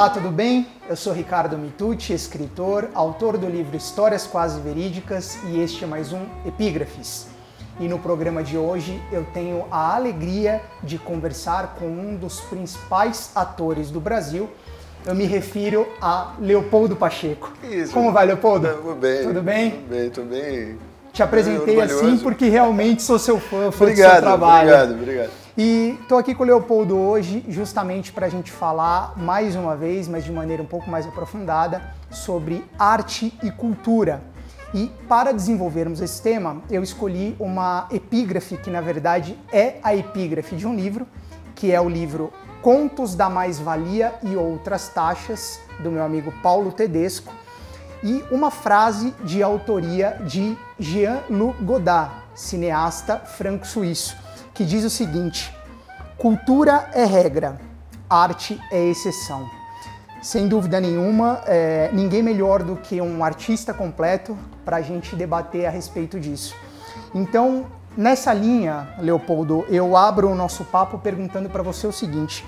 Olá, tudo bem? Eu sou Ricardo Mitucci, escritor, autor do livro Histórias Quase Verídicas e este é mais um Epígrafes. E no programa de hoje eu tenho a alegria de conversar com um dos principais atores do Brasil. Eu me refiro a Leopoldo Pacheco. Isso. Como vai, Leopoldo? Tudo bem. Tudo bem? Tudo bem, tudo bem. Te apresentei É, assim porque realmente sou seu fã, fã do seu Obrigado, trabalho. obrigado, obrigado. E estou aqui com o Leopoldo hoje justamente para a gente falar mais uma vez, mas de maneira um pouco mais aprofundada, sobre arte e cultura. E para desenvolvermos esse tema, eu escolhi uma epígrafe que na verdade é a epígrafe de um livro, que é o livro Contos da Mais-Valia e Outras Taxas, do meu amigo Paulo Tedesco, e uma frase de autoria de Jean-Luc Godard, cineasta franco-suíço, que diz o seguinte: cultura é regra, arte é exceção. Sem dúvida nenhuma, é, ninguém melhor do que um artista completo para a gente debater a respeito disso. Então, nessa linha, Leopoldo, eu abro o nosso papo perguntando para você o seguinte: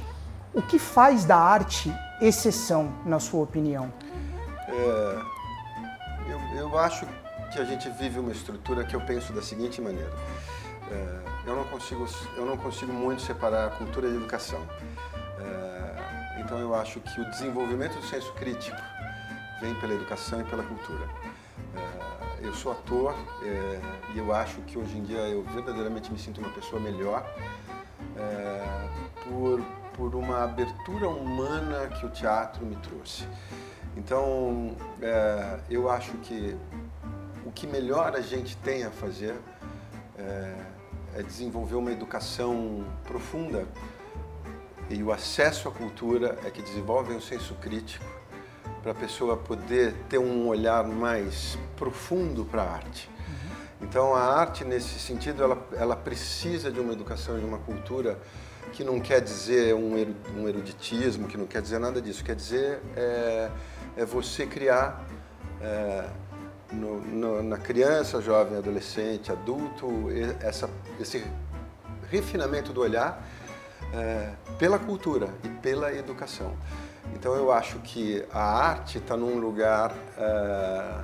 o que faz da arte exceção, na sua opinião? É, eu, eu acho que a gente vive uma estrutura que eu penso da seguinte maneira. É, eu, não consigo, eu não consigo muito separar a cultura e a educação. É, então eu acho que o desenvolvimento do senso crítico vem pela educação e pela cultura. É, eu sou ator é, e eu acho que hoje em dia eu verdadeiramente me sinto uma pessoa melhor é, por, por uma abertura humana que o teatro me trouxe. Então, é, eu acho que o que melhor a gente tem a fazer é, é desenvolver uma educação profunda e o acesso à cultura é que desenvolve um senso crítico para a pessoa poder ter um olhar mais profundo para a arte. Então, a arte, nesse sentido, ela, ela precisa de uma educação e de uma cultura que não quer dizer um, um eruditismo, que não quer dizer nada disso. Quer dizer é, é você criar é, no- no- na criança, jovem, adolescente, adulto, essa, esse refinamento do olhar é, pela cultura e pela educação. Então, eu acho que a arte está num lugar é,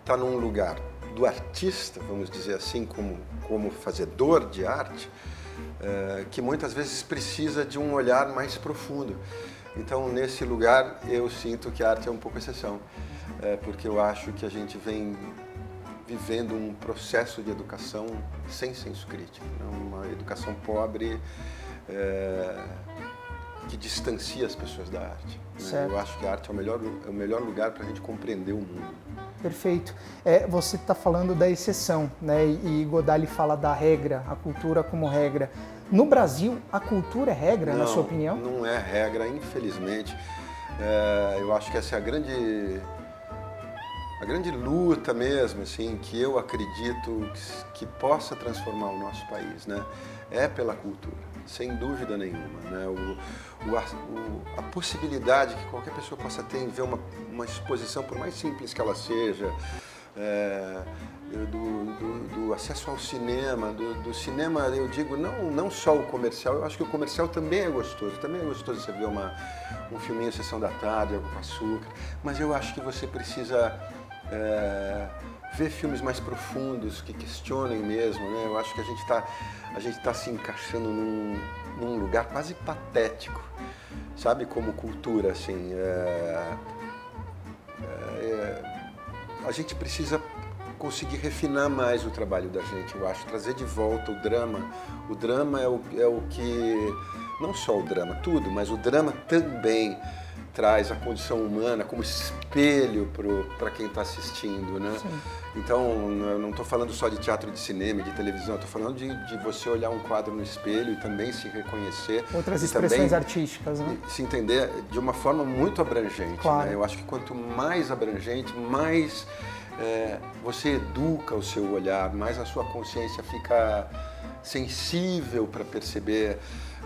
está num lugar do artista, vamos dizer assim, como, como fazedor de arte, eh, que muitas vezes precisa de um olhar mais profundo. Então, nesse lugar, eu sinto que a arte é um pouco exceção, eh, porque eu acho que a gente vem vivendo um processo de educação sem senso crítico, né? uma educação pobre eh, que distancia as pessoas da arte. né? Eu acho que a arte é o melhor, é o melhor lugar para a gente compreender o mundo. Perfeito. É, você está falando da exceção, né? E Godard ele fala da regra, a cultura como regra. No Brasil, a cultura é regra, na Não, sua opinião? Não é regra, infelizmente. É, eu acho que essa é a grande, a grande luta mesmo, assim, que eu acredito que, que possa transformar o nosso país, né? É pela cultura, sem dúvida nenhuma, né? O, o, a, o- a possibilidade que qualquer pessoa possa ter em ver uma, uma exposição, por mais simples que ela seja, é, do, do- do acesso ao cinema, do, do cinema, eu digo, não, não só o comercial, eu acho que o comercial também é gostoso, também é gostoso você ver uma, um filminho Sessão da Tarde, algo com açúcar, mas eu acho que você precisa é, ver filmes mais profundos, que questionem mesmo, né? Eu acho que a gente está tá se encaixando num, num lugar quase patético, sabe, como cultura, assim, é, a gente precisa conseguir refinar mais o trabalho da gente, eu acho, trazer de volta o drama. O drama é o, é o que, não só o drama, tudo, mas o drama também traz a condição humana como espelho para quem está assistindo, né? Então, eu não estou falando só de teatro de cinema, de televisão, estou falando de, de você olhar um quadro no espelho e também se reconhecer. Outras expressões também artísticas, né? se entender de uma forma muito abrangente. Claro. né? Eu acho que quanto mais abrangente, mais é, você educa o seu olhar, mais a sua consciência fica sensível para perceber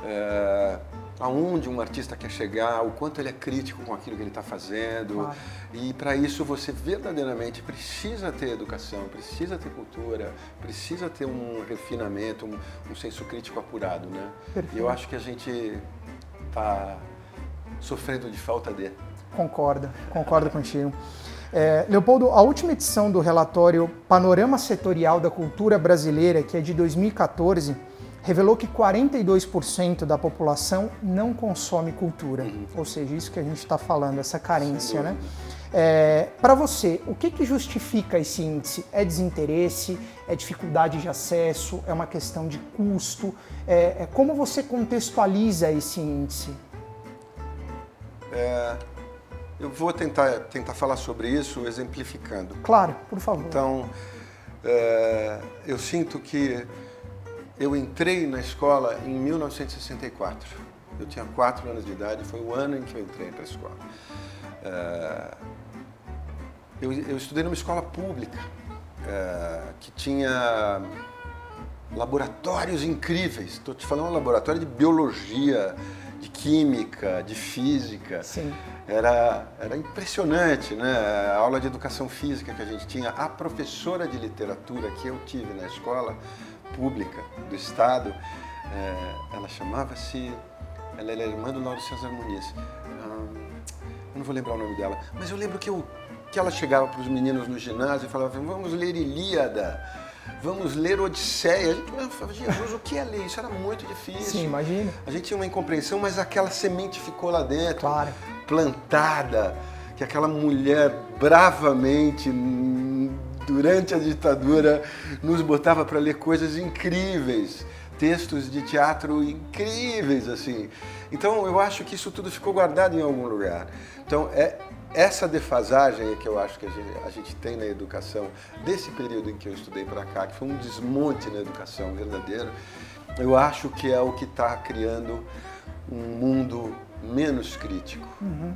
é, aonde um artista quer chegar, o quanto ele é crítico com aquilo que ele está fazendo. Claro. E para isso você verdadeiramente precisa ter educação, precisa ter cultura, precisa ter um refinamento, um, um senso crítico apurado, né? E eu acho que a gente tá sofrendo de falta de. Concordo, concordo contigo. É, Leopoldo, a última edição do relatório Panorama Setorial da Cultura Brasileira, que é de 2014, revelou que 42% da população não consome cultura. Uhum. Ou seja, isso que a gente está falando, essa carência, né? É, Para você, o que, que justifica esse índice? É desinteresse? É dificuldade de acesso? É uma questão de custo? É, é como você contextualiza esse índice? É, eu vou tentar, tentar falar sobre isso exemplificando. Claro, por favor. Então, é, eu sinto que eu entrei na escola em 1964. Eu tinha quatro anos de idade, foi o ano em que eu entrei para a escola. É, eu, eu, estudei numa escola pública é, que tinha laboratórios incríveis. Estou te falando um laboratório de biologia, de química, de física. Sim. Era, era impressionante, né? A aula de educação física que a gente tinha. A professora de literatura que eu tive na escola pública do Estado, é, ela chamava-se. Ela era irmã do Lauro César Muniz. eu não vou lembrar o nome dela, mas eu lembro que, eu, que ela chegava para os meninos no ginásio e falava: vamos ler Ilíada vamos ler Odisseia. A gente falava, Jesus, o que é ler? Isso era muito difícil. Sim, imagina. A gente tinha uma incompreensão, mas aquela semente ficou lá dentro, claro. plantada, que aquela mulher bravamente, durante a ditadura, nos botava para ler coisas incríveis, textos de teatro incríveis, assim. Então, eu acho que isso tudo ficou guardado em algum lugar. Então, é, essa defasagem que eu acho que a gente, a gente, tem na educação, desse período em que eu estudei para cá, que foi um desmonte na educação verdadeiro, eu acho que é o que está criando um mundo menos crítico, uhum.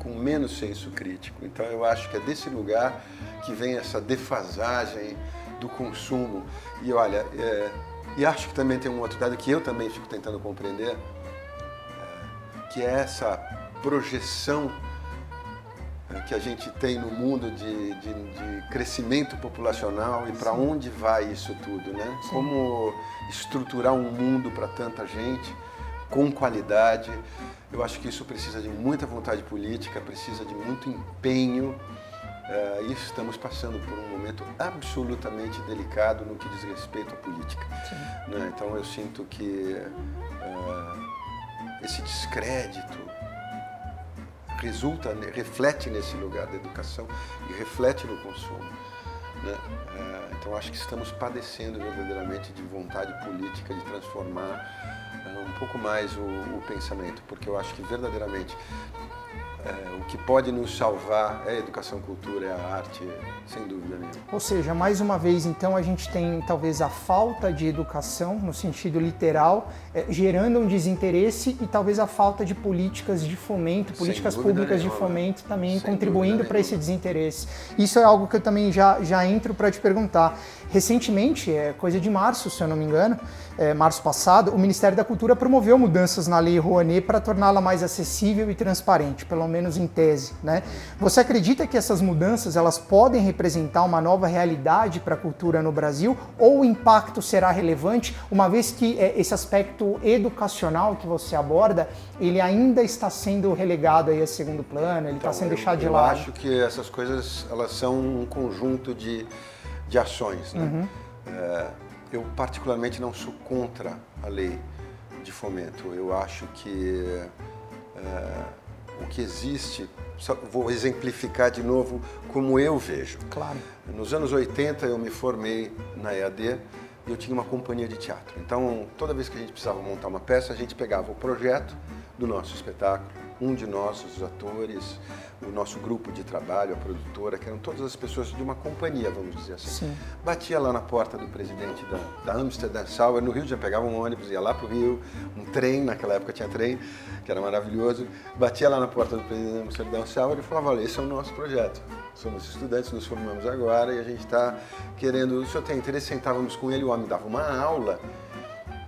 Com menos senso crítico. Então eu acho que é desse lugar que vem essa defasagem do consumo. E olha, é, e acho que também tem um outro dado que eu também fico tentando compreender, é, que é essa projeção que a gente tem no mundo de, de, de crescimento populacional e para onde vai isso tudo, né? Sim. Como estruturar um mundo para tanta gente com qualidade. Eu acho que isso precisa de muita vontade política, precisa de muito empenho. Uh, e estamos passando por um momento absolutamente delicado no que diz respeito à política. Né? Então eu sinto que uh, esse descrédito, resulta, reflete nesse lugar da educação e reflete no consumo. Né? É, então acho que estamos padecendo verdadeiramente de vontade política de transformar um pouco mais o, o pensamento, porque eu acho que verdadeiramente é, o que pode nos salvar é a educação, cultura, é a arte, sem dúvida nenhuma. Ou seja, mais uma vez, então, a gente tem talvez a falta de educação, no sentido literal, é, gerando um desinteresse e talvez a falta de políticas de fomento, políticas públicas nenhuma, de fomento também contribuindo para esse desinteresse. Isso é algo que eu também já, já entro para te perguntar. Recentemente, é coisa de março, se eu não me engano, é, março passado, o Ministério da Cultura promoveu mudanças na Lei Rouanet para torná-la mais acessível e transparente, pelo menos em tese. Né? Você acredita que essas mudanças elas podem representar uma nova realidade para a cultura no Brasil ou o impacto será relevante, uma vez que é, esse aspecto educacional que você aborda, ele ainda está sendo relegado aí a segundo plano, ele está então, sendo eu, deixado de lado? Eu acho que essas coisas elas são um conjunto de de ações. Né? Uhum. É, eu particularmente não sou contra a lei de fomento. Eu acho que é, o que existe, vou exemplificar de novo como eu vejo. Claro. Nos anos 80 eu me formei na EAD e eu tinha uma companhia de teatro. Então, toda vez que a gente precisava montar uma peça, a gente pegava o projeto do nosso espetáculo, um de nós, os atores, o nosso grupo de trabalho, a produtora, que eram todas as pessoas de uma companhia, vamos dizer assim. Sim. Batia lá na porta do presidente da, da Amsterdam Sauer, no Rio já pegava um ônibus, ia lá para o Rio, um trem, naquela época tinha trem, que era maravilhoso. Batia lá na porta do presidente da Amsterdam Sauer e falava, olha, esse é o nosso projeto. Somos estudantes, nos formamos agora e a gente está querendo, o senhor tem interesse, sentávamos com ele, o homem dava uma aula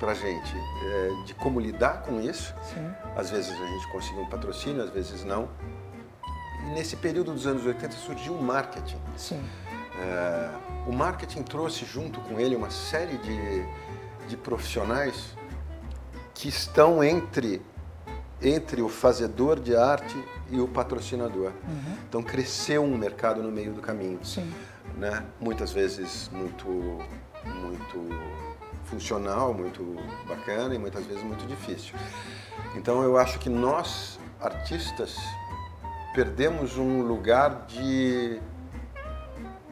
para a gente é, de como lidar com isso. Sim. Às vezes a gente conseguia um patrocínio, às vezes não. E nesse período dos anos 80 surgiu o marketing. Sim. É, o marketing trouxe junto com ele uma série de, de profissionais que estão entre entre o fazedor de arte e o patrocinador. Uhum. Então cresceu um mercado no meio do caminho. Sim. Né? Muitas vezes muito, muito funcional, muito bacana e muitas vezes muito difícil. Então eu acho que nós, artistas, perdemos um lugar de,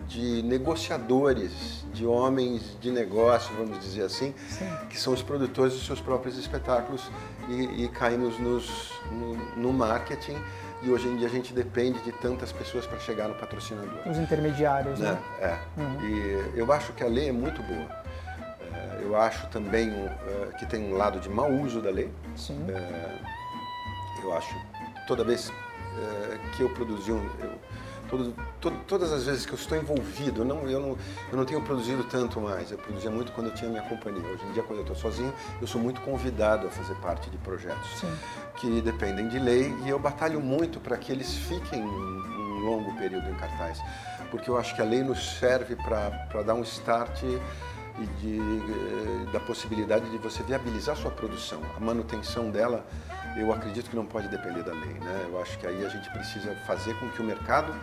de negociadores, de homens de negócio, vamos dizer assim, Sim. que são os produtores dos seus próprios espetáculos e, e caímos nos, no, no marketing e hoje em dia a gente depende de tantas pessoas para chegar no patrocinador. Os intermediários, né? né? É. Uhum. E eu acho que a lei é muito boa. É, eu acho também é, que tem um lado de mau uso da lei. Sim. É, eu acho toda vez que eu produzi um, eu, todo, todo, todas as vezes que eu estou envolvido, eu não, eu, não, eu não tenho produzido tanto mais, eu produzia muito quando eu tinha minha companhia. Hoje em dia, quando eu estou sozinho, eu sou muito convidado a fazer parte de projetos Sim. que dependem de lei e eu batalho muito para que eles fiquem um longo período em cartaz, porque eu acho que a lei nos serve para dar um start e de, eh, da possibilidade de você viabilizar sua produção. A manutenção dela, eu acredito que não pode depender da lei. Né? Eu acho que aí a gente precisa fazer com que o mercado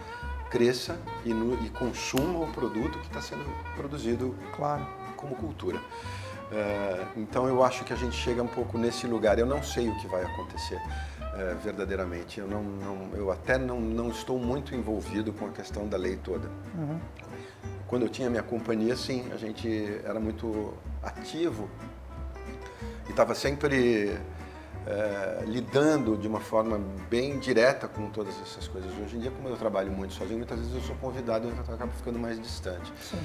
cresça e, no, e consuma o produto que está sendo produzido claro. como cultura. Uh, então eu acho que a gente chega um pouco nesse lugar. Eu não sei o que vai acontecer uh, verdadeiramente. Eu, não, não, eu até não, não estou muito envolvido com a questão da lei toda. Uhum. Quando eu tinha minha companhia, sim, a gente era muito ativo e estava sempre é, lidando de uma forma bem direta com todas essas coisas. Hoje em dia, como eu trabalho muito sozinho, muitas vezes eu sou convidado e eu acabo ficando mais distante. Sim.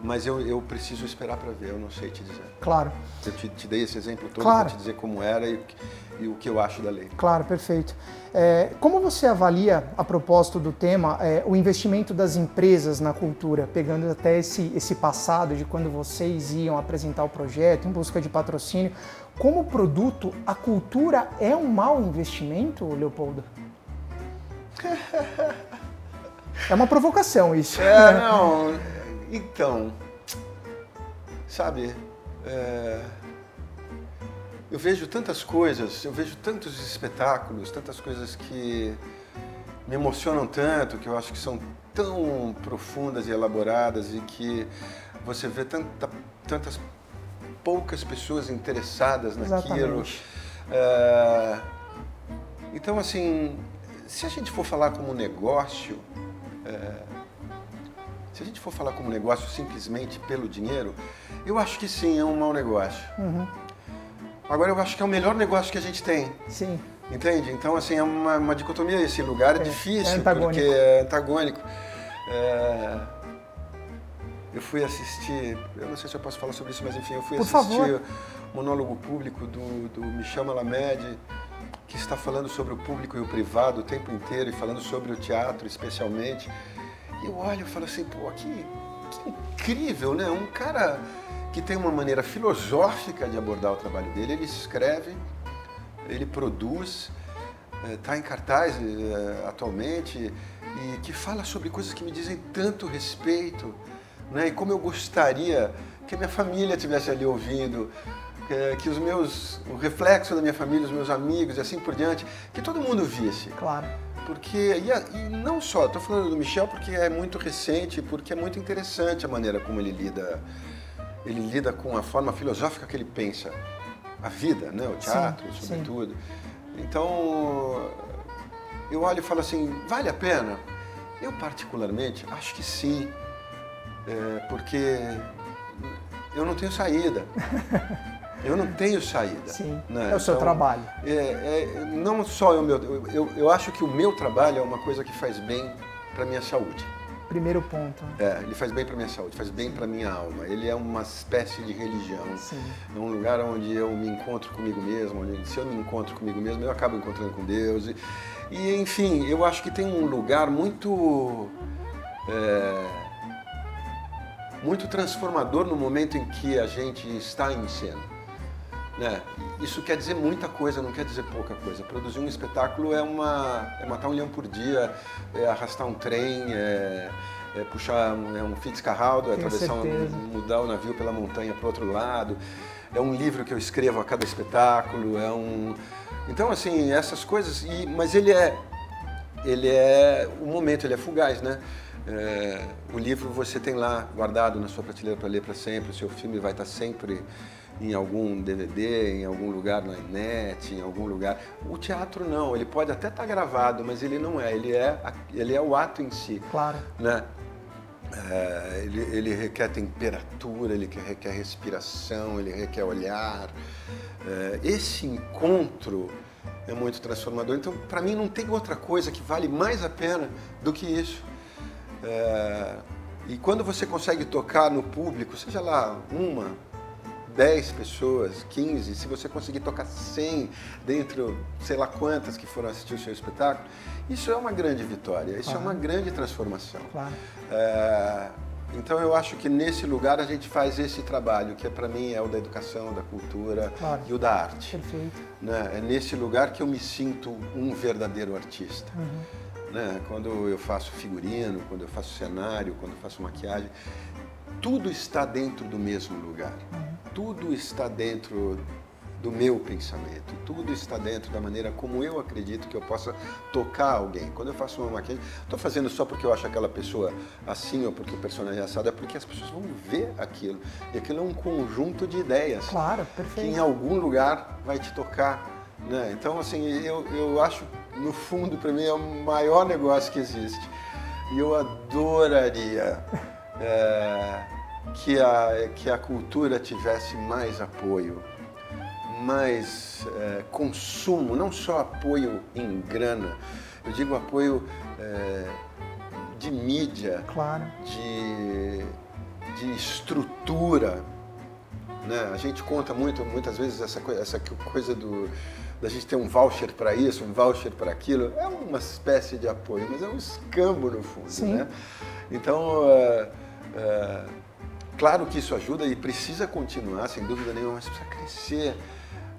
Mas eu, eu preciso esperar para ver, eu não sei te dizer. Claro. Eu te, te dei esse exemplo todo claro. para te dizer como era e, e, o que eu acho da lei. Claro, perfeito. É, como você avalia, a propósito do tema, é, o investimento das empresas na cultura, pegando até esse, esse passado de quando vocês iam apresentar o projeto em busca de patrocínio? Como produto, a cultura é um mau investimento, Leopoldo? É uma provocação isso. É, não. Então, sabe, é, eu vejo tantas coisas, eu vejo tantos espetáculos, tantas coisas que me emocionam tanto, que eu acho que são tão profundas e elaboradas e que você vê tanta, tantas poucas pessoas interessadas naquilo. É, então, assim, se a gente for falar como negócio, é, se a gente for falar como negócio simplesmente pelo dinheiro, eu acho que sim, é um mau negócio. Uhum. Agora, eu acho que é o melhor negócio que a gente tem. Sim. Entende? Então, assim, é uma, uma dicotomia. Esse lugar é, é difícil, é porque é antagônico. É, eu fui assistir, eu não sei se eu posso falar sobre isso, mas enfim, eu fui Por assistir o monólogo público do, do Michel Malamed, que está falando sobre o público e o privado o tempo inteiro e falando sobre o teatro especialmente. E eu olho e falo assim, pô, que, que incrível, né? Um cara que tem uma maneira filosófica de abordar o trabalho dele, ele escreve, ele produz, está eh, em cartaz eh, atualmente e que fala sobre coisas que me dizem tanto respeito né? E como eu gostaria que a minha família estivesse ali ouvindo, que, que, os meus, o reflexo da minha família, os meus amigos e assim por diante, que todo mundo visse. Claro. Porque, e, e não só, estou falando do Michel porque é muito recente, porque é muito interessante a maneira como ele lida, ele lida com a forma filosófica que ele pensa a vida, né? o teatro, sim, sobretudo. Sim. Então, eu olho e falo assim, vale a pena? Eu particularmente acho que sim é, porque eu não tenho saída. Eu não tenho saída. Sim, né? é o seu então, trabalho. É, é, não só o meu, eu, eu, eu, acho que o meu trabalho é uma coisa que faz bem para minha saúde. Primeiro ponto. É, ele faz bem para minha saúde, faz bem para minha alma. Ele é uma espécie de religião. Sim. É um lugar onde eu me encontro comigo mesmo, onde se eu me encontro comigo mesmo, eu acabo encontrando com Deus. E, e enfim, eu acho que tem um lugar muito é, muito transformador no momento em que a gente está em cena. Né? Isso quer dizer muita coisa, não quer dizer pouca coisa. Produzir um espetáculo é, uma, é matar um leão por dia, é arrastar um trem, é, é puxar um, é um Fitzcarraldo, é atravessar um, mudar o navio pela montanha para o outro lado. É um livro que eu escrevo a cada espetáculo, é um então assim essas coisas. E, mas ele é ele é o momento, ele é fugaz, né? É, o livro você tem lá guardado na sua prateleira para ler para sempre. O seu filme vai estar sempre em algum DVD, em algum lugar na net, em algum lugar. O teatro não, ele pode até estar gravado, mas ele não é. Ele é, ele é o ato em si. Claro. Né? É, ele, ele, requer temperatura, ele requer respiração, ele requer olhar. É, esse encontro é muito transformador. Então, para mim, não tem outra coisa que vale mais a pena do que isso. É, e quando você consegue tocar no público, seja lá uma, 10 pessoas, 15, se você conseguir tocar 100 dentro, sei lá quantas que foram assistir o seu espetáculo, isso é uma grande vitória, isso claro. é uma grande transformação. Claro. É, então eu acho que nesse lugar a gente faz esse trabalho, que é, para mim é o da educação, da cultura claro. e o da arte. Perfeito. Né? É nesse lugar que eu me sinto um verdadeiro artista. Uhum. Né? Quando eu faço figurino, quando eu faço cenário, quando eu faço maquiagem, tudo está dentro do mesmo lugar. Uhum. Tudo está dentro do meu pensamento, tudo está dentro da maneira como eu acredito que eu possa tocar alguém. Quando eu faço uma maquiagem, estou fazendo só porque eu acho aquela pessoa assim ou porque o personagem é assado, é porque as pessoas vão ver aquilo. E aquilo é um conjunto de ideias. Claro, perfeito. Que em algum lugar vai te tocar. Né? Então, assim, eu, eu acho, no fundo, para mim, é o maior negócio que existe. E eu adoraria é, que, a, que a cultura tivesse mais apoio mais é, consumo, não só apoio em grana, eu digo apoio é, de mídia, claro. de, de estrutura. Né? A gente conta muito, muitas vezes, essa coisa, essa coisa do, da gente ter um voucher para isso, um voucher para aquilo. É uma espécie de apoio, mas é um escambo no fundo. Sim. Né? Então, é, é, claro que isso ajuda e precisa continuar, sem dúvida nenhuma, mas precisa crescer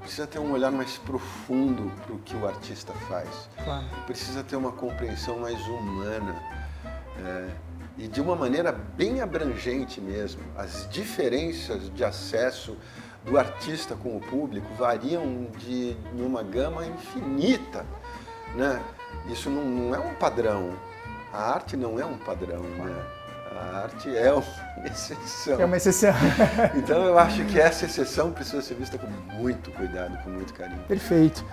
precisa ter um olhar mais profundo para o que o artista faz. Claro. Precisa ter uma compreensão mais humana. É, e de uma maneira bem abrangente mesmo. As diferenças de acesso do artista com o público variam de, de uma gama infinita. Né? Isso não, não, é um padrão. A arte não é um padrão. Né? A arte é uma exceção. É uma exceção. então eu acho que essa exceção precisa ser vista com muito cuidado, com muito carinho. Perfeito.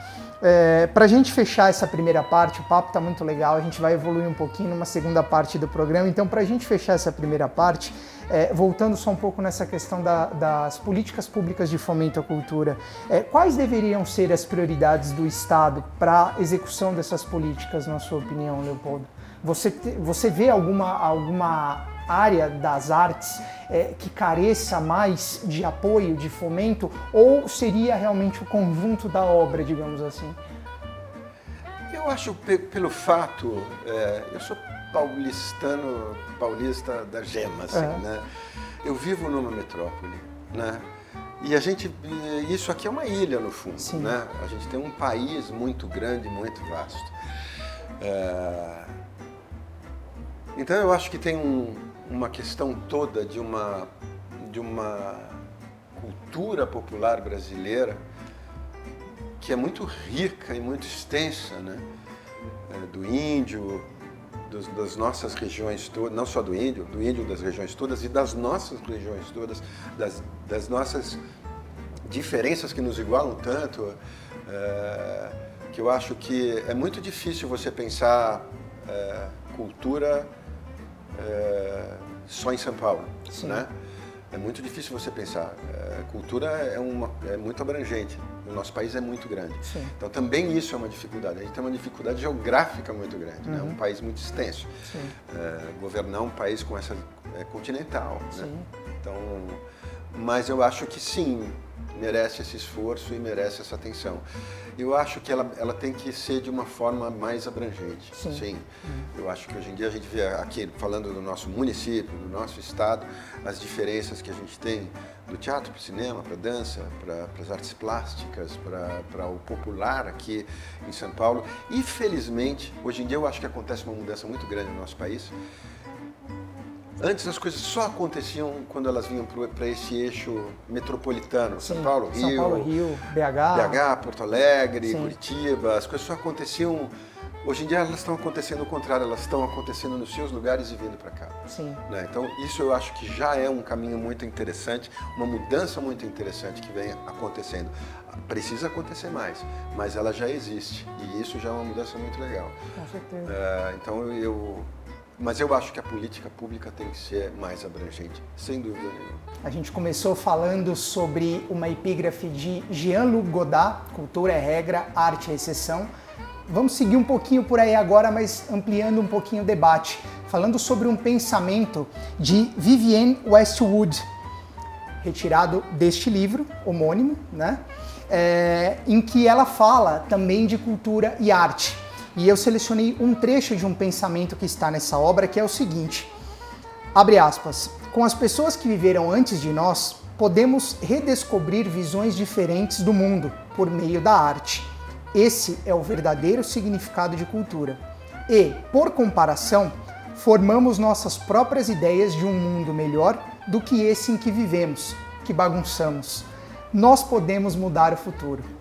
É, Para a gente fechar essa primeira parte, o papo está muito legal, a gente vai evoluir um pouquinho numa segunda parte do programa. Então, para a gente fechar essa primeira parte, é, voltando só um pouco nessa questão da, das políticas públicas de fomento à cultura, é, quais deveriam ser as prioridades do Estado para a execução dessas políticas, na sua opinião, Leopoldo? Você, você vê alguma, alguma área das artes é, que careça mais de apoio, de fomento, ou seria realmente o conjunto da obra, digamos assim? Eu acho pelo fato, é, eu sou paulistano, paulista da gema, assim, é. né? Eu vivo numa metrópole, né? E a gente, isso aqui é uma ilha no fundo, Sim. né? A gente tem um país muito grande, muito vasto. É... Então eu acho que tem um, uma questão toda de uma, de uma cultura popular brasileira que é muito rica e muito extensa, né? É, do índio, dos, das nossas regiões todas, não só do índio, do índio das regiões todas e das nossas regiões todas, das, das nossas diferenças que nos igualam tanto, é, que eu acho que é muito difícil você pensar é, cultura é, só em São Paulo, Sim. né? É muito difícil você pensar. É, cultura é, uma, é muito abrangente. O nosso país é muito grande. Sim. Então também isso é uma dificuldade. A gente tem uma dificuldade geográfica muito grande. Né? Uhum. Né? Um país muito extenso. É, governar um país com essa é, continental. Né? Então, mas eu acho que sim, merece esse esforço e merece essa atenção. Eu acho que ela, ela tem que ser de uma forma mais abrangente. Sim. sim. Eu acho que hoje em dia a gente vê aqui, falando do nosso município, do nosso estado, as diferenças que a gente tem do teatro para o cinema, para a dança, para as artes plásticas, para o popular aqui em São Paulo. E felizmente, hoje em dia eu acho que acontece uma mudança muito grande no nosso país Antes as coisas só aconteciam quando elas vinham para esse eixo metropolitano, Sim, São Paulo, Rio, São Paulo, Rio, BH, BH, Porto Alegre, Sim. Curitiba, as coisas só aconteciam. Hoje em dia elas estão acontecendo o contrário, elas estão acontecendo nos seus lugares e vindo para cá. Sim. Né? Então isso eu acho que já é um caminho muito interessante, uma mudança muito interessante que vem acontecendo. Precisa acontecer mais, mas ela já existe e isso já é uma mudança muito legal. Com certeza. É, então eu mas eu acho que a política pública tem que ser mais abrangente, sem dúvida nenhuma. A gente começou falando sobre uma epígrafe de Jean-Luc Godard, Cultura é regra, arte é exceção. Vamos seguir um pouquinho por aí agora, mas ampliando um pouquinho o debate, falando sobre um pensamento de Vivienne Westwood, retirado deste livro homônimo, né? É, em que ela fala também de cultura e arte. E eu selecionei um trecho de um pensamento que está nessa obra, que é o seguinte: abre aspas. Com as pessoas que viveram antes de nós, podemos redescobrir visões diferentes do mundo por meio da arte. Esse é o verdadeiro significado de cultura. E, por comparação, formamos nossas próprias ideias de um mundo melhor do que esse em que vivemos, que bagunçamos. Nós podemos mudar o futuro.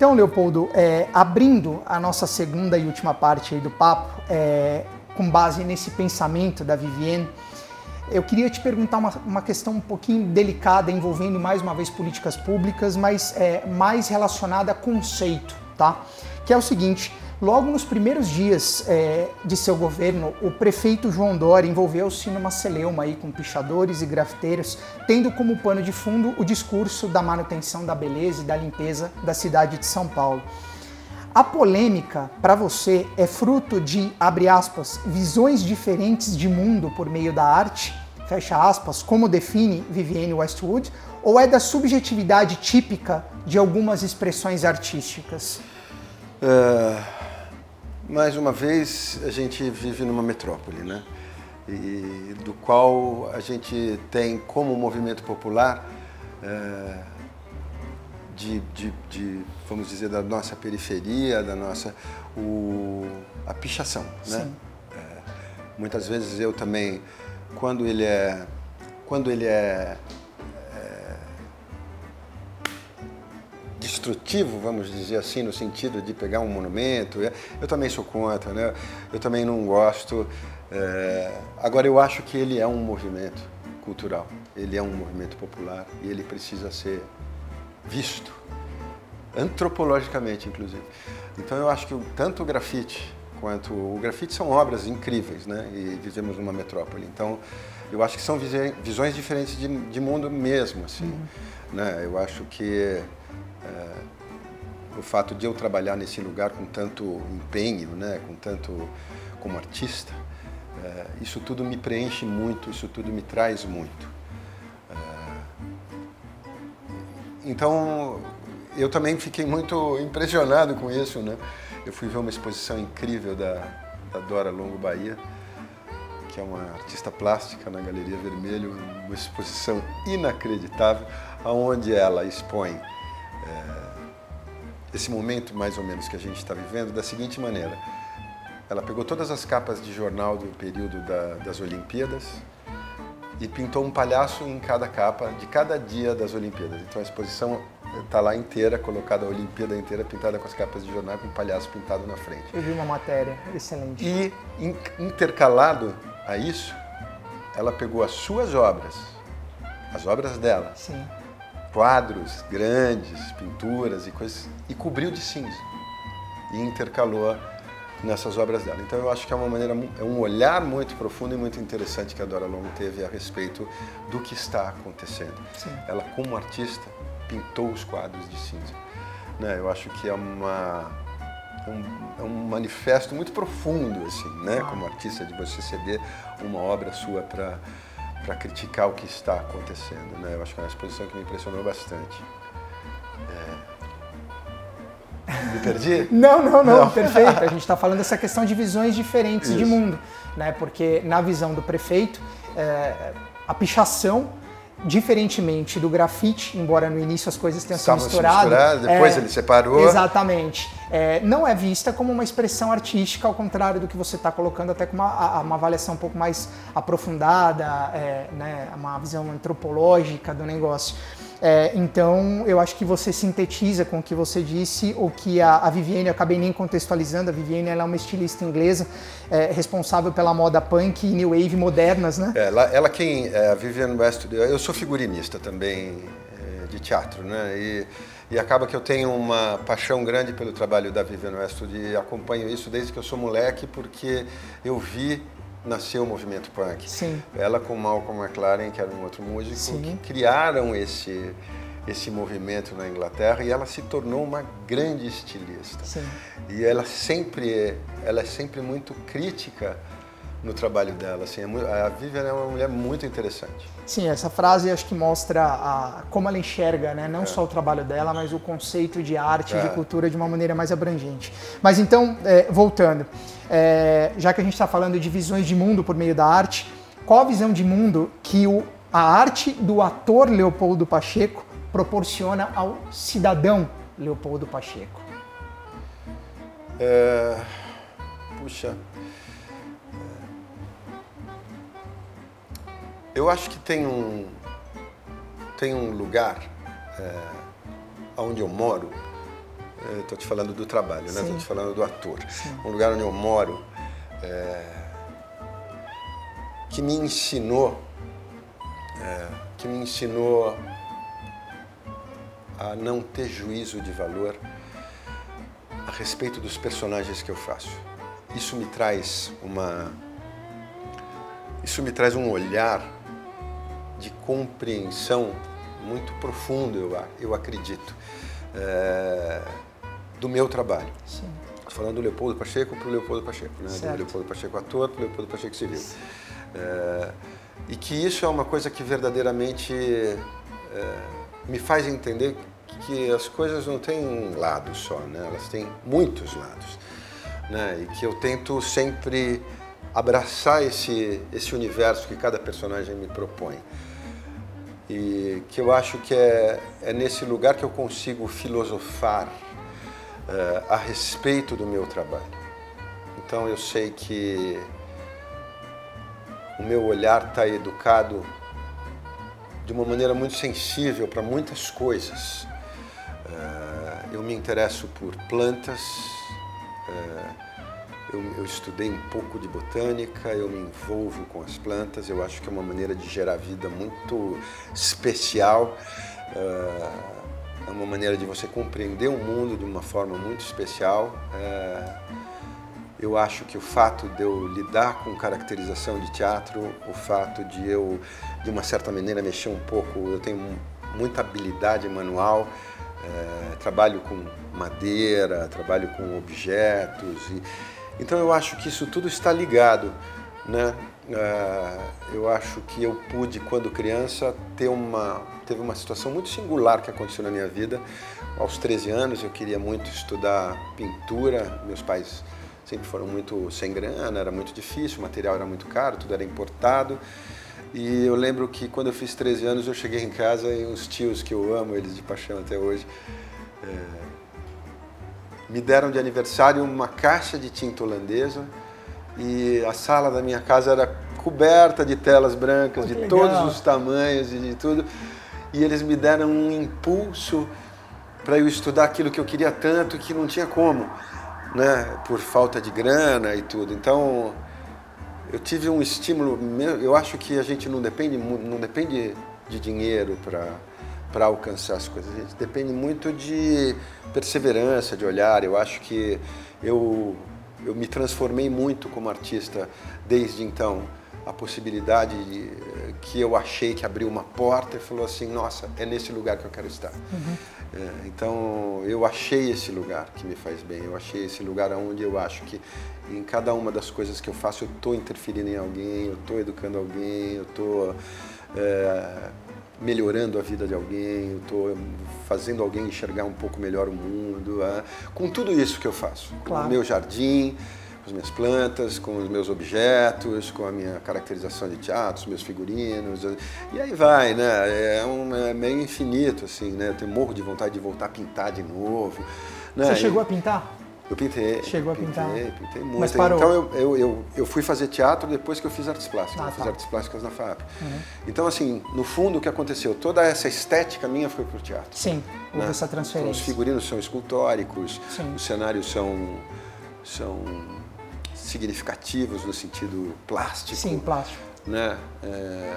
Então, Leopoldo, é, abrindo a nossa segunda e última parte do papo, é, com base nesse pensamento da Vivienne, eu queria te perguntar uma, uma, questão um pouquinho delicada, envolvendo mais uma vez políticas públicas, mas é, mais relacionada a conceito, tá? Que é o seguinte: Logo nos primeiros dias é, de seu governo, o prefeito João Dória envolveu-se numa celeuma aí com pichadores e grafiteiros, tendo como pano de fundo o discurso da manutenção da beleza e da limpeza da cidade de São Paulo. A polêmica, para você, é fruto de, abre aspas, visões diferentes de mundo por meio da arte, fecha aspas, como define Vivienne Westwood, ou é da subjetividade típica de algumas expressões artísticas? Uh mais uma vez, a gente vive numa metrópole, né? E do qual a gente tem como movimento popular é, de, de, de, vamos dizer, da nossa periferia, da nossa, o, a pichação, né? É, muitas vezes eu também, quando ele é, quando ele é destrutivo, vamos dizer assim, no sentido de pegar um monumento. Eu também sou contra, né? Eu também não gosto. É... Agora, eu acho que ele é um movimento cultural, ele é um movimento popular e ele precisa ser visto, antropologicamente, inclusive. Então, eu acho que tanto o grafite quanto o grafite são obras incríveis, né? E vivemos numa metrópole. Então, eu acho que são visões diferentes de, de mundo mesmo, assim. Uhum. Né? Eu acho que é, o fato de eu trabalhar nesse lugar com tanto empenho, né, com tanto como artista, é, isso tudo me preenche muito, isso tudo me traz muito. É, então, eu também fiquei muito impressionado com isso, né? Eu fui ver uma exposição incrível da, da Dora Longo Bahia, que é uma artista plástica na Galeria Vermelho, uma exposição inacreditável, onde ela expõe esse momento mais ou menos que a gente está vivendo da seguinte maneira. Ela pegou todas as capas de jornal do período da, das Olimpíadas e pintou um palhaço em cada capa de cada dia das Olimpíadas. Então a exposição está lá inteira, colocada a Olimpíada inteira pintada com as capas de jornal com um palhaço pintado na frente. Eu vi uma matéria, excelente. E intercalado a isso, ela pegou as suas obras, as obras dela, Sim quadros grandes, pinturas e coisas, e cobriu de cinza e intercalou nessas obras dela. Então eu acho que é uma maneira, é um olhar muito profundo e muito interessante que a Dora Longo teve a respeito do que está acontecendo. Sim. Ela, como artista, pintou os quadros de cinza. Né? Eu acho que é uma é um, é um manifesto muito profundo, assim, né? Como artista, de você ceder uma obra sua para para criticar o que está acontecendo. Né? Eu acho que é uma exposição que me impressionou bastante. É... Me perdi? não, não, não, não, perfeito. A gente está falando dessa questão de visões diferentes Isso. de mundo, né? porque na visão do prefeito, é, a pichação diferentemente do grafite, embora no início as coisas tenham se misturado. depois é, ele separou. Exatamente. É, não é vista como uma expressão artística, ao contrário do que você está colocando, até com uma, uma avaliação um pouco mais aprofundada, é, né, uma visão antropológica do negócio. É, então, eu acho que você sintetiza com o que você disse, o que a, a Viviane, eu acabei nem contextualizando, a Viviane ela é uma estilista inglesa, é, responsável pela moda punk e new wave modernas, né? É, ela, ela quem, é, a Viviane West, eu sou figurinista também é, de teatro, né? E, e acaba que eu tenho uma paixão grande pelo trabalho da Viviane Westwood e acompanho isso desde que eu sou moleque, porque eu vi nasceu o movimento punk. Sim. Ela com Malcolm McLaren, que era um outro músico, Sim. que criaram esse esse movimento na Inglaterra e ela se tornou uma grande estilista. Sim. E ela sempre ela é sempre muito crítica no trabalho dela. Assim, é a Vivian é uma mulher muito interessante. Sim, essa frase acho que mostra a, como ela enxerga, né? não é. só o trabalho dela, mas o conceito de arte e é. de cultura de uma maneira mais abrangente. Mas então, é, voltando, é, já que a gente está falando de visões de mundo por meio da arte, qual a visão de mundo que o, a arte do ator Leopoldo Pacheco proporciona ao cidadão Leopoldo Pacheco? É, puxa, Eu acho que tem um, tem um lugar é, onde eu moro, estou te falando do trabalho, estou né? te falando do ator, Sim. um lugar onde eu moro é, que me ensinou, é, que me ensinou a não ter juízo de valor a respeito dos personagens que eu faço. Isso me traz uma, isso me traz um olhar de compreensão muito profundo, eu, eu acredito, é, do meu trabalho. Sim. Falando do Leopoldo Pacheco para o Leopoldo Pacheco, né? do Leopoldo Pacheco ator para o Leopoldo Pacheco civil. É, e que isso é uma coisa que verdadeiramente é, me faz entender que as coisas não têm um lado só, né? elas têm muitos lados. Né? E que eu tento sempre abraçar esse, esse universo que cada personagem me propõe e que eu acho que é, é nesse lugar que eu consigo filosofar uh, a respeito do meu trabalho. Então eu sei que o meu olhar está educado de uma maneira muito sensível para muitas coisas. Uh, eu me interesso por plantas. Uh, eu, eu, estudei um pouco de botânica, eu me envolvo com as plantas, eu acho que é uma maneira de gerar vida muito especial. Uh, é uma maneira de você compreender o mundo de uma forma muito especial. Uh, eu acho que o fato de eu lidar com caracterização de teatro, o fato de eu, de uma certa maneira, mexer um pouco, eu tenho muita habilidade manual, uh, trabalho com madeira, trabalho com objetos e, então eu acho que isso tudo está ligado, né? Uh, eu acho que eu pude, quando criança, ter uma, teve uma situação muito singular que aconteceu na minha vida. Aos 13 anos eu queria muito estudar pintura, meus pais sempre foram muito sem grana, era muito difícil, o material era muito caro, tudo era importado. E eu lembro que quando eu fiz 13 anos eu cheguei em casa e uns tios que eu amo, eles de paixão até hoje, é, me deram de aniversário uma caixa de tinta holandesa e a sala da minha casa era coberta de telas brancas de todos os tamanhos e de tudo. E eles me deram um impulso para eu estudar aquilo que eu queria tanto que não tinha como, né, por falta de grana e tudo. Então, eu tive um estímulo, eu acho que a gente não depende não depende de dinheiro para para alcançar as coisas. A gente depende muito de perseverança, de olhar. Eu acho que eu, eu me transformei muito como artista desde então. A possibilidade de, que eu achei que abriu uma porta e falou assim: nossa, é nesse lugar que eu quero estar. Uhum. É, então eu achei esse lugar que me faz bem. Eu achei esse lugar onde eu acho que em cada uma das coisas que eu faço eu estou interferindo em alguém, eu estou educando alguém, eu estou é, melhorando a vida de alguém, eu estou fazendo alguém enxergar um pouco melhor o mundo, é, com tudo isso que eu faço, claro. com o meu jardim, com as minhas plantas, com os meus objetos, com a minha caracterização de teatro, os meus figurinos, e aí vai, né? É, um, é meio infinito, assim, né? Eu tenho morro de vontade de voltar a pintar de novo. Né? Você chegou a pintar? Eu pintei. Chegou a pintei, pintar? Pintei muito. Mas parou. Então eu, eu, eu, eu fui fazer teatro depois que eu fiz artes plásticas. Ah, eu fiz tá. artes plásticas na FAP. Então, assim, no fundo, o que aconteceu? Toda essa estética minha foi pro teatro. Sim, houve né? essa Então, os transferência. figurinos são escultóricos, Sim. os cenários são, são significativos no sentido plástico. Sim, plástico. Né? É,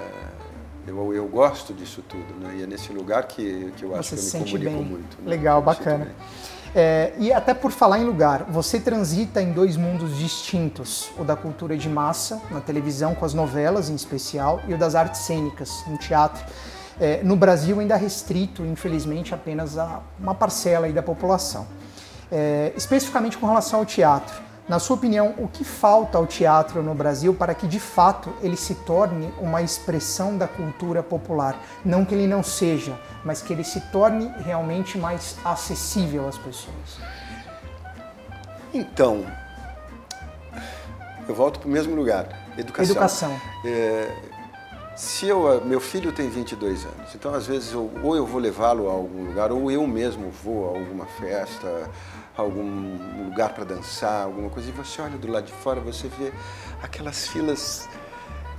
eu, eu gosto disso tudo, né? E é nesse lugar que, que eu acho Você que se eu me sente comunico bem. muito. né? Legal, me bacana. É, e até por falar em lugar, você transita em dois mundos distintos: o da cultura de massa, na televisão, com as novelas em especial, e o das artes cênicas, no teatro. É, no Brasil, ainda restrito, infelizmente, apenas a uma parcela da população. É, especificamente com relação ao teatro, na sua opinião, o que falta ao teatro no Brasil para que de fato ele se torne uma expressão da cultura popular? Não que ele não seja, mas que ele se torne realmente mais acessível às pessoas. Então, eu volto para o mesmo lugar, educação. Educação. É, se eu, meu filho tem 22 anos, então às vezes eu, ou eu vou levá-lo a algum lugar, ou eu mesmo vou a alguma festa, algum lugar para dançar, alguma coisa, e você olha do lado de fora, você vê aquelas filas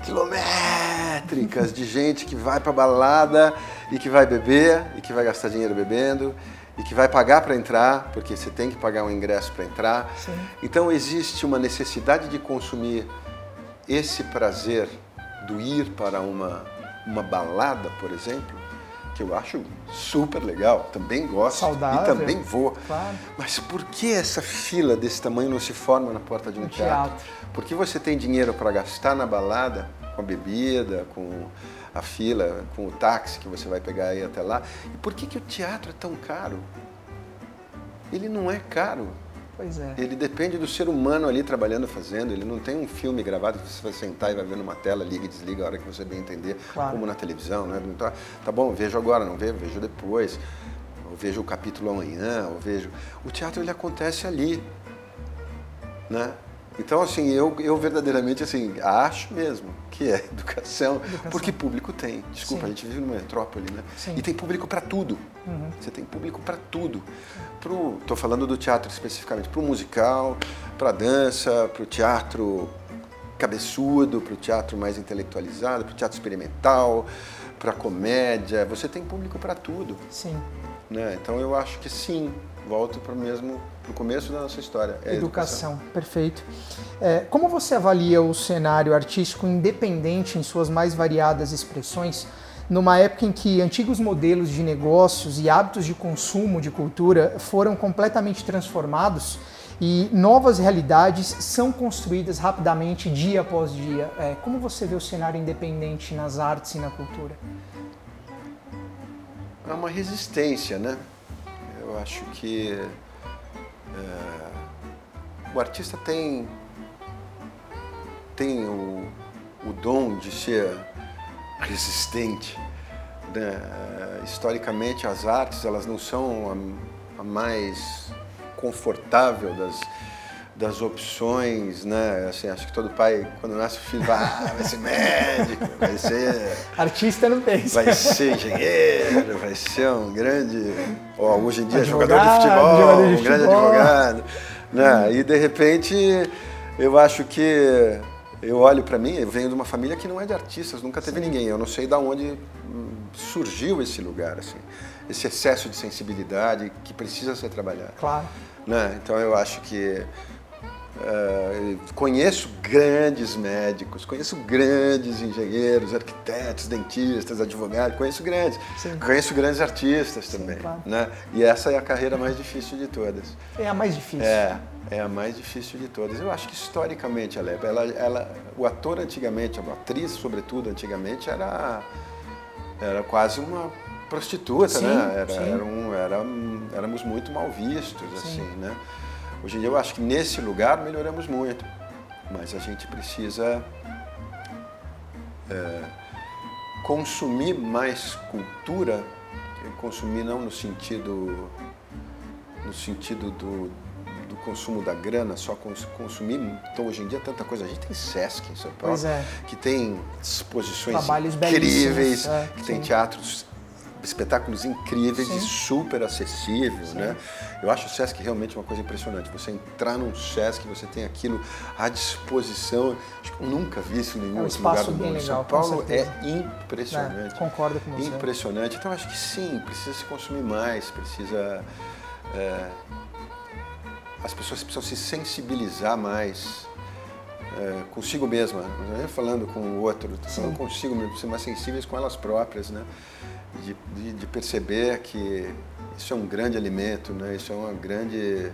quilométricas de gente que vai para balada e que vai beber e que vai gastar dinheiro bebendo e que vai pagar para entrar, porque você tem que pagar um ingresso para entrar. Sim. Então existe uma necessidade de consumir esse prazer do ir para uma, uma balada, por exemplo, que eu acho super legal, também gosto Saudável. e também vou. Claro. Mas por que essa fila desse tamanho não se forma na porta de um No teatro? teatro. Porque você tem dinheiro para gastar na balada, com a bebida, com a fila, com o táxi que você vai pegar aí até lá. E por que, que o teatro é tão caro? Ele não é caro. Pois é. Ele depende do ser humano ali trabalhando, fazendo. Ele não tem um filme gravado que você vai sentar e vai ver numa tela, liga e desliga a hora que você bem entender, Claro. como na televisão. Né? Tá, tá bom, vejo agora, não vejo, vejo depois. Ou vejo o capítulo amanhã, ou vejo. O teatro ele acontece ali. Né? Então, assim, eu, eu verdadeiramente assim, acho mesmo que é educação, Educação. porque público tem. Desculpa, Sim. a gente vive numa metrópole, né? Sim. E tem público para tudo. Você tem público para tudo. Pro, tô falando do teatro especificamente, para o musical, para dança, para o teatro cabeçudo, para o teatro mais intelectualizado, para o teatro experimental, para comédia. Você tem público para tudo. Sim. Né? Então eu acho que sim, volto para o mesmo pro começo da nossa história. É a Educação, perfeito. É, como você avalia o cenário artístico independente em suas mais variadas expressões, numa época em que antigos modelos de negócios e hábitos de consumo de cultura foram completamente transformados e novas realidades são construídas rapidamente dia após dia? É, como você vê o cenário independente nas artes e na cultura? É uma resistência, né? Eu acho que é, o artista tem tem o, o dom de ser resistente. Né? Historicamente, as artes elas não são a, a mais confortável das das opções, né? Assim, acho que todo pai, quando nasce o filho, vai, ah, vai ser médico, vai ser Artista não pensa. vai ser engenheiro, vai ser um grande, ó, hoje em dia jogador de Advogado, futebol, jogador de um grande futebol. advogado, né? E de repente eu acho que eu olho para mim, eu venho de uma família que não é de artistas, nunca teve ninguém. Eu não sei de onde hum, surgiu esse lugar, assim, esse excesso de sensibilidade que precisa ser trabalhado. Claro. Né? Então eu acho que eh, conheço grandes médicos, conheço grandes engenheiros, arquitetos, dentistas, advogados, conheço grandes, Sim. conheço grandes artistas também, claro. né? E essa é a carreira mais difícil de todas. É a mais difícil. É, é a mais difícil de todas. Eu acho que historicamente ela, é- ela, ela o ator antigamente, a atriz sobretudo antigamente era era quase uma prostituta, Sim, né? Era, era um- era éramos muito mal vistos, Sim. assim, né? Hoje em dia eu acho que nesse lugar melhoramos muito, mas a gente precisa é, consumir mais cultura, e consumir não no sentido no sentido do, do consumo da grana, só cons- consumir. Então, hoje em dia, tanta coisa. A gente tem Sesc em São Paulo, é. que tem exposições Trabalhos incríveis, é, que tem sim. teatros espetáculos incríveis Sim. e super acessível, Sim. né? Eu acho o Sesc realmente uma coisa impressionante. Você entrar num Sesc, você tem aquilo à disposição. Acho que eu nunca vi isso em nenhum é um outro lugar do mundo. Legal, São Paulo é impressionante. É, concordo com você. Impressionante. Então acho que sim, precisa se consumir mais, precisa. É, as pessoas precisam se sensibilizar mais é, consigo mesma, não é falando com o outro, falando consigo mesmo, ser mais sensíveis com elas próprias, né? De, de, de, perceber que isso é um grande alimento, né? Isso é uma grande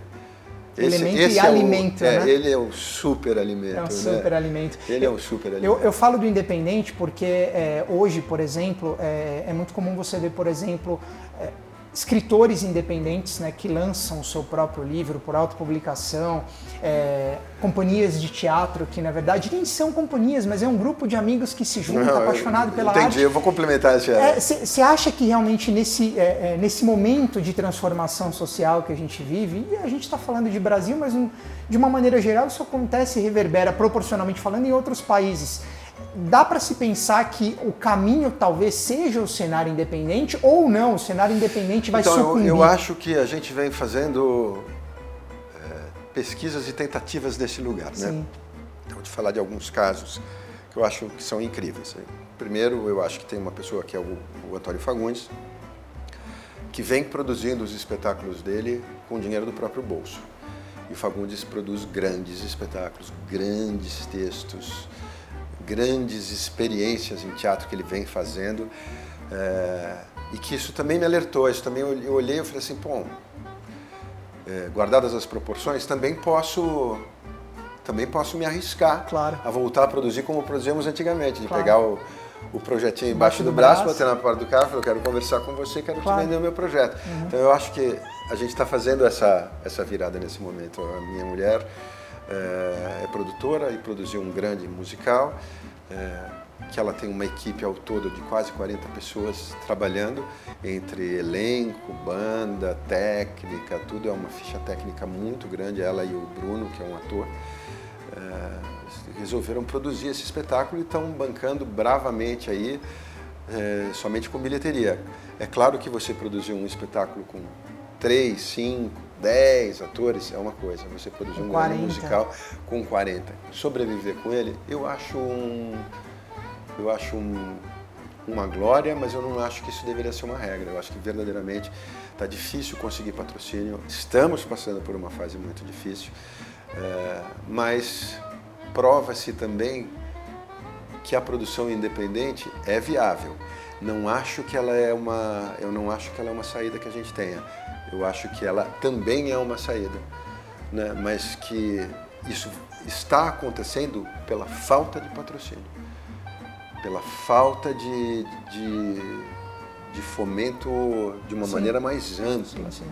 esse, elemento esse e é alimento, o, é, né? Ele é o super alimento. É um super né? alimento. Ele é um super alimento. Eu, eu falo do independente porque é, hoje, por exemplo, é, é, muito comum você ver, por exemplo, é, escritores independentes né, que lançam o seu próprio livro por autopublicação, é, companhias de teatro que na verdade nem são companhias, mas é um grupo de amigos que se juntam, apaixonado pela entendi, arte. Entendi, eu vou complementar isso. Você é, acha que realmente nesse, é, é, nesse momento de transformação social que a gente vive, e a gente está falando de Brasil, mas um, de uma maneira geral isso acontece e reverbera proporcionalmente falando em outros países dá para se pensar que o caminho talvez seja o cenário independente ou não, o cenário independente vai então, sucumbir? Eu, eu acho que a gente vem fazendo é, pesquisas e tentativas nesse lugar, né? Sim. Então, vou te falar de alguns casos que eu acho que são incríveis. Primeiro, eu acho que tem uma pessoa que é o, o Antônio Fagundes, que vem produzindo os espetáculos dele com dinheiro do próprio bolso. E o Fagundes produz grandes espetáculos, grandes textos, grandes experiências em teatro que ele vem fazendo é, e que isso também me alertou. Isso também eu olhei e falei assim, bom, é, guardadas as proporções, também posso também posso me arriscar claro. a voltar a produzir como produzíamos antigamente, de claro. pegar o, o projetinho embaixo do, do braço, braço, bater na porta do carro, falar, eu quero conversar com você, quero claro. te vender o meu projeto. Uhum. Então eu acho que a gente está fazendo essa, essa virada nesse momento. A minha mulher é, é produtora e produziu um grande musical, é, que ela tem uma equipe ao todo de quase 40 pessoas trabalhando, entre elenco, banda, técnica, tudo é uma ficha técnica muito grande, ela e o Bruno, que é um ator. É, resolveram produzir esse espetáculo e estão bancando bravamente aí, somente com bilheteria. É claro que você produzir um espetáculo com três, cinco, 10 atores é uma coisa, você produzir um grande musical com 40. Sobreviver com ele, eu acho um. Eu acho um, uma glória, mas eu não acho que isso deveria ser uma regra. Eu acho que verdadeiramente está difícil conseguir patrocínio. Estamos passando por uma fase muito difícil, é, mas prova-se também que a produção independente é viável. Não acho que ela é uma, eu não acho que ela é uma saída que a gente tenha eu acho que ela também é uma saída, né? mas que isso está acontecendo pela falta de patrocínio, pela falta de, de, de fomento de uma sim. maneira mais ampla, sim, sim.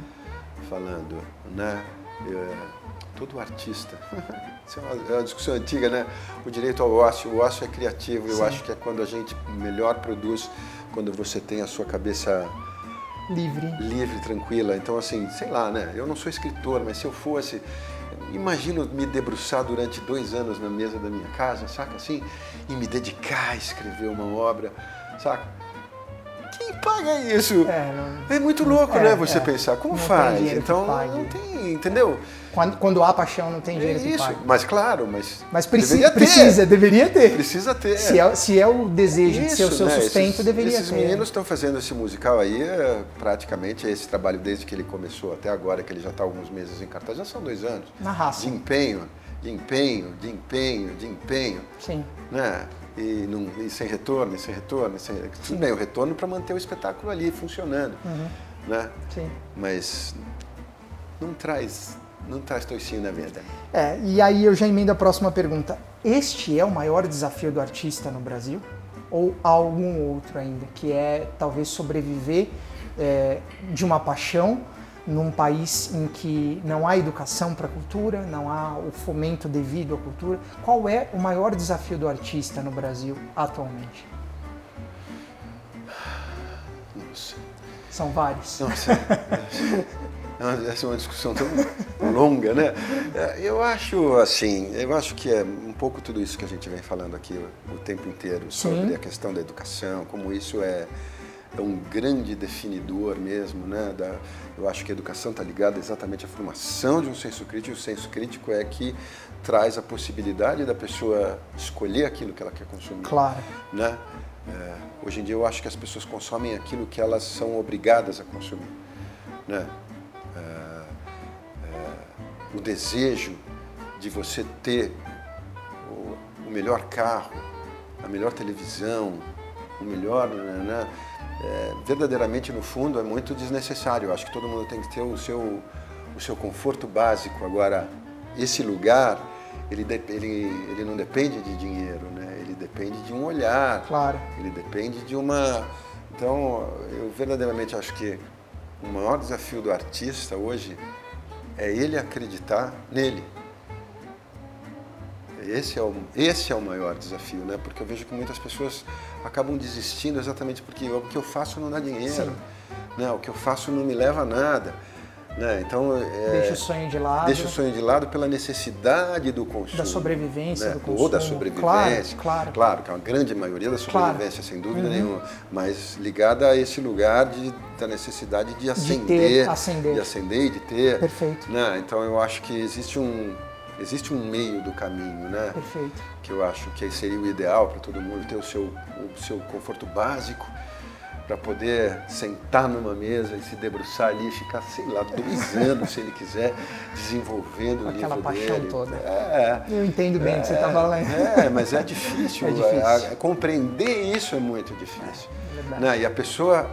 falando, né? É, todo artista, isso é uma, é uma, discussão antiga, né? O direito ao ócio, o ócio é criativo, eu acho que é quando a gente melhor produz, quando você tem a sua cabeça livre. Livre, tranquila. Então, assim, sei lá, né? Eu não sou escritor, mas se eu fosse, imagino me debruçar durante dois anos na mesa da minha casa, saca assim? E me dedicar a escrever uma obra, saca? Quem paga isso? É, não... é muito louco, é, né? Você é. pensar, como não faz? Então, não tem, entendeu? Quando, quando há paixão, não tem dinheiro Isso, que pague. mas claro, mas. Mas precisa, precisa, deveria ter. Precisa ter. Se é, se é o desejo Isso, de ser o seu né? sustento, esses, deveria esses ter. Esses meninos estão fazendo esse musical aí, é, praticamente esse trabalho desde que ele começou até agora, que ele já está alguns meses em cartaz, já são dois anos. Na raça. De empenho, de empenho, de empenho, de empenho. Sim. Né? E, não, e sem retorno, e sem retorno, e sem... Tudo bem, o retorno para manter o espetáculo ali funcionando. Uhum. Né? Sim. Mas não traz não traz toicinho na venda. É, e aí eu já emendo a próxima pergunta. Este é o maior desafio do artista no Brasil? Ou algum outro ainda, que é talvez sobreviver é, de uma paixão num país em que não há educação para a cultura, não há o fomento devido à cultura? Qual é o maior desafio do artista no Brasil atualmente? Nossa. São vários. Nossa. Essa é uma discussão tão longa, né? É, eu acho assim, eu acho que é um pouco tudo isso que a gente vem falando aqui o, tempo inteiro sobre Sim. a questão da educação, como isso é, é um grande definidor mesmo, né? Da, eu acho que a educação está ligada exatamente à formação de um senso crítico. E o senso crítico é que traz a possibilidade da pessoa escolher aquilo que ela quer consumir. Claro. Né? É, hoje em dia eu acho que as pessoas consomem aquilo que elas são obrigadas a consumir. Né? É, o desejo de você ter o, o, melhor carro, a melhor televisão, o melhor. Né, né? É, verdadeiramente, no fundo, é muito desnecessário. Eu acho que todo mundo tem que ter o seu, o seu conforto básico. Agora, esse lugar, ele, ele, ele não depende de dinheiro, né? ele depende de um olhar. Claro. Ele depende de uma. Então, eu verdadeiramente acho que o maior desafio do artista hoje é ele acreditar nele. Esse é, o, esse é o maior desafio, né? Porque eu vejo que muitas pessoas acabam desistindo exatamente porque o que eu faço não dá dinheiro, né? O que eu faço não me leva a nada. Né? Então, é, deixa o sonho de lado. Deixa o sonho de lado pela necessidade do consumo. Da sobrevivência né? do consumo. Ou da sobrevivência. Claro, claro. Claro, que é uma grande maioria da sobrevivência, claro. sem dúvida uhum. nenhuma. Mas ligada a esse lugar de, da necessidade de ascender. De ter, ascender. De ascender e de ter. Perfeito. Né? Então eu acho que existe um, existe um meio do caminho, né? Perfeito. Que eu acho que seria o ideal para todo mundo ter o seu, o seu conforto básico para poder sentar numa mesa e se debruçar ali e ficar, sei lá, dois anos, se ele quiser, desenvolvendo o livro Aquela paixão dele. toda. É, Eu entendo bem o é, que você está falando. É, mas é difícil. É difícil. Compreender isso é muito difícil. É, né? E a pessoa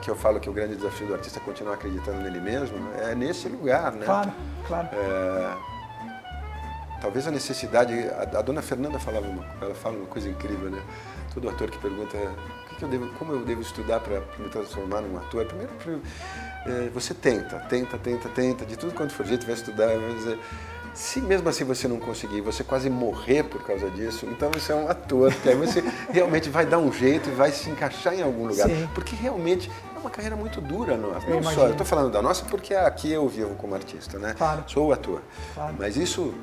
que eu falo que o grande desafio do artista é continuar acreditando nele mesmo, é nesse lugar, né? Claro, claro. É, talvez a necessidade, a, a, dona Fernanda falava uma, ela fala uma coisa incrível, né? Todo ator que pergunta que eu devo, como eu devo estudar para me transformar num ator? Primeiro, é, você tenta, tenta, tenta, tenta, de tudo quanto for jeito, vai estudar, vai dizer, se mesmo assim você não conseguir, você quase morrer por causa disso, então você é um ator, porque aí você realmente vai dar um jeito e vai se encaixar em algum lugar. Sim. Porque realmente é uma carreira muito dura nossa. Eu não só, eu estou falando da nossa porque aqui eu vivo como artista, né? Claro. Sou o ator. Claro. Mas isso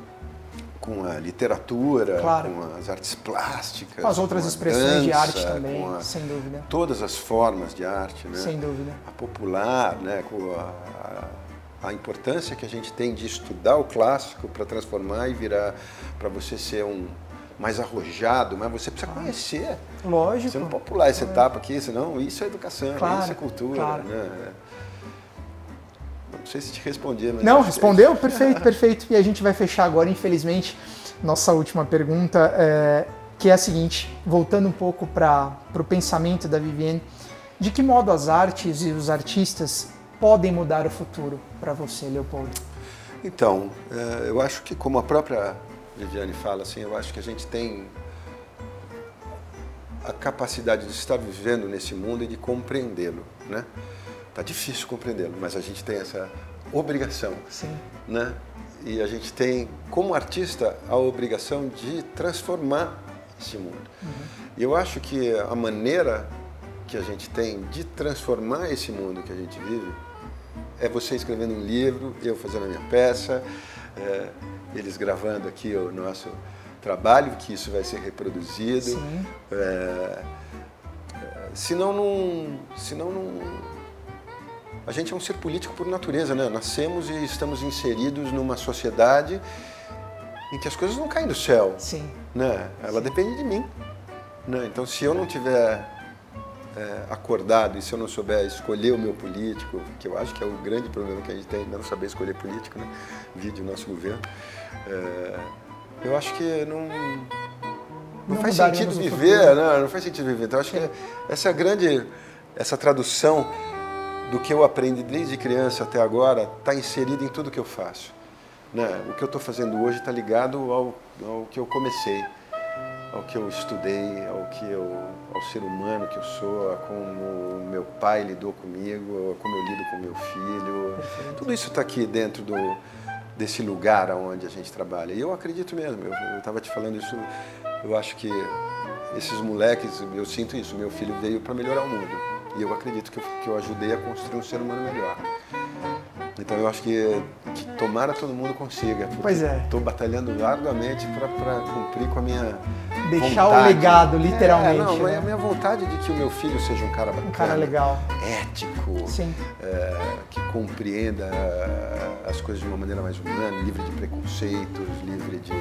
com a literatura, claro. com as artes plásticas, com as outras com expressões dança, de arte também, a, sem dúvida. Todas as formas de arte, né? Sem dúvida. A popular, né? Com a, a, importância que a gente tem de estudar o clássico para transformar e virar, para você ser um mais arrojado, mas você precisa conhecer. Lógico. Você não pode pular essa etapa aqui, senão isso é educação, claro, isso é cultura, claro. né? Não sei se te respondi, mas. Não, respondeu? Perfeito, perfeito. E a gente vai fechar agora, infelizmente, nossa última pergunta, é, que é a seguinte: voltando um pouco para o pensamento da Viviane, de que modo as artes e os artistas podem mudar o futuro para você, Leopoldo? Então, é, eu acho que, como a própria Viviane fala, assim, eu acho que a gente tem a capacidade de estar vivendo nesse mundo e de compreendê-lo, né? Tá difícil compreendê-lo, mas a gente tem essa obrigação, Sim. né? E a gente tem, como artista, a obrigação de transformar esse mundo. Uhum. E eu acho que a maneira que a gente tem de transformar esse mundo que a gente vive é você escrevendo um livro, eu fazendo a minha peça, é, eles gravando aqui o nosso trabalho, que isso vai ser reproduzido. Sim. É, senão não, senão não, a gente é um ser político por natureza, né? Nascemos e estamos inseridos numa sociedade em que as coisas não caem do céu. Sim. Né? Ela Sim. depende de mim. Né? Então, se eu não tiver é, acordado e se eu não souber escolher o meu político, que eu acho que é o grande problema que a gente tem, não saber escolher político, né? Vide o nosso governo, é, eu acho que não, não, Não faz sentido viver, né? não faz sentido viver. Então, eu acho que essa é a grande, essa tradução do que eu aprendi desde criança até agora está inserido em tudo que eu faço. Né? O que eu estou fazendo hoje está ligado ao, ao que eu comecei, ao que eu estudei, ao que eu, ao ser humano que eu sou, a como meu pai lidou comigo, a como eu lido com meu filho. Tudo isso está aqui dentro do, desse lugar onde a gente trabalha. E eu acredito mesmo. Eu estava te falando isso. Eu acho que esses moleques, eu sinto isso. Meu filho veio para melhorar o mundo. E eu acredito que eu, que eu ajudei a construir um ser humano melhor. Então eu acho que, que tomara todo mundo consiga. Pois é. Estou batalhando arduamente para cumprir com a minha Deixar vontade. o legado, literalmente. É, não, né? a minha vontade de que o meu filho seja um cara bacana. Um cara legal. Ético. Sim. é, que compreenda é, as coisas de uma maneira mais humana, livre de preconceitos, livre de...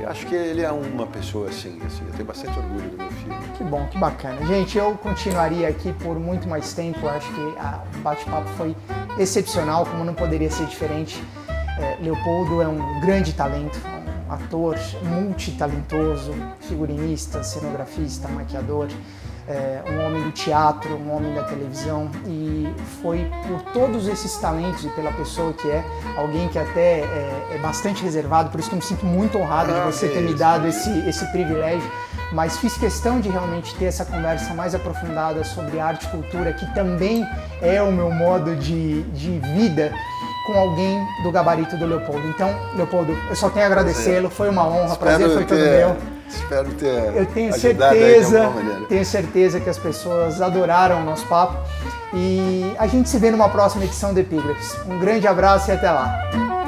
Eu acho que ele é uma pessoa assim, assim. Eu tenho bastante orgulho do meu filho. Que bom, que bacana. Gente, eu continuaria aqui por muito mais tempo. Eu acho que o bate-papo foi excepcional, como não poderia ser diferente. É, Leopoldo é um grande talento, um ator multitalentoso, figurinista, cenografista, maquiador, é, um homem do teatro, um homem da televisão e foi por todos esses talentos e pela pessoa que é, alguém que até é, é bastante reservado, por isso que eu me sinto muito honrado de Ah, você que ter me dado esse, esse privilégio, mas fiz questão de realmente ter essa conversa mais aprofundada sobre arte e cultura, que também é o meu modo de, de vida com alguém do gabarito do Leopoldo. Então, Leopoldo, eu só tenho a agradecê-lo, foi uma honra, o prazer foi todo ter, meu. Espero ter Eu tenho certeza, tenho certeza que as pessoas adoraram o nosso papo e a gente se vê numa próxima edição do Epígrafes. Um grande abraço e até lá.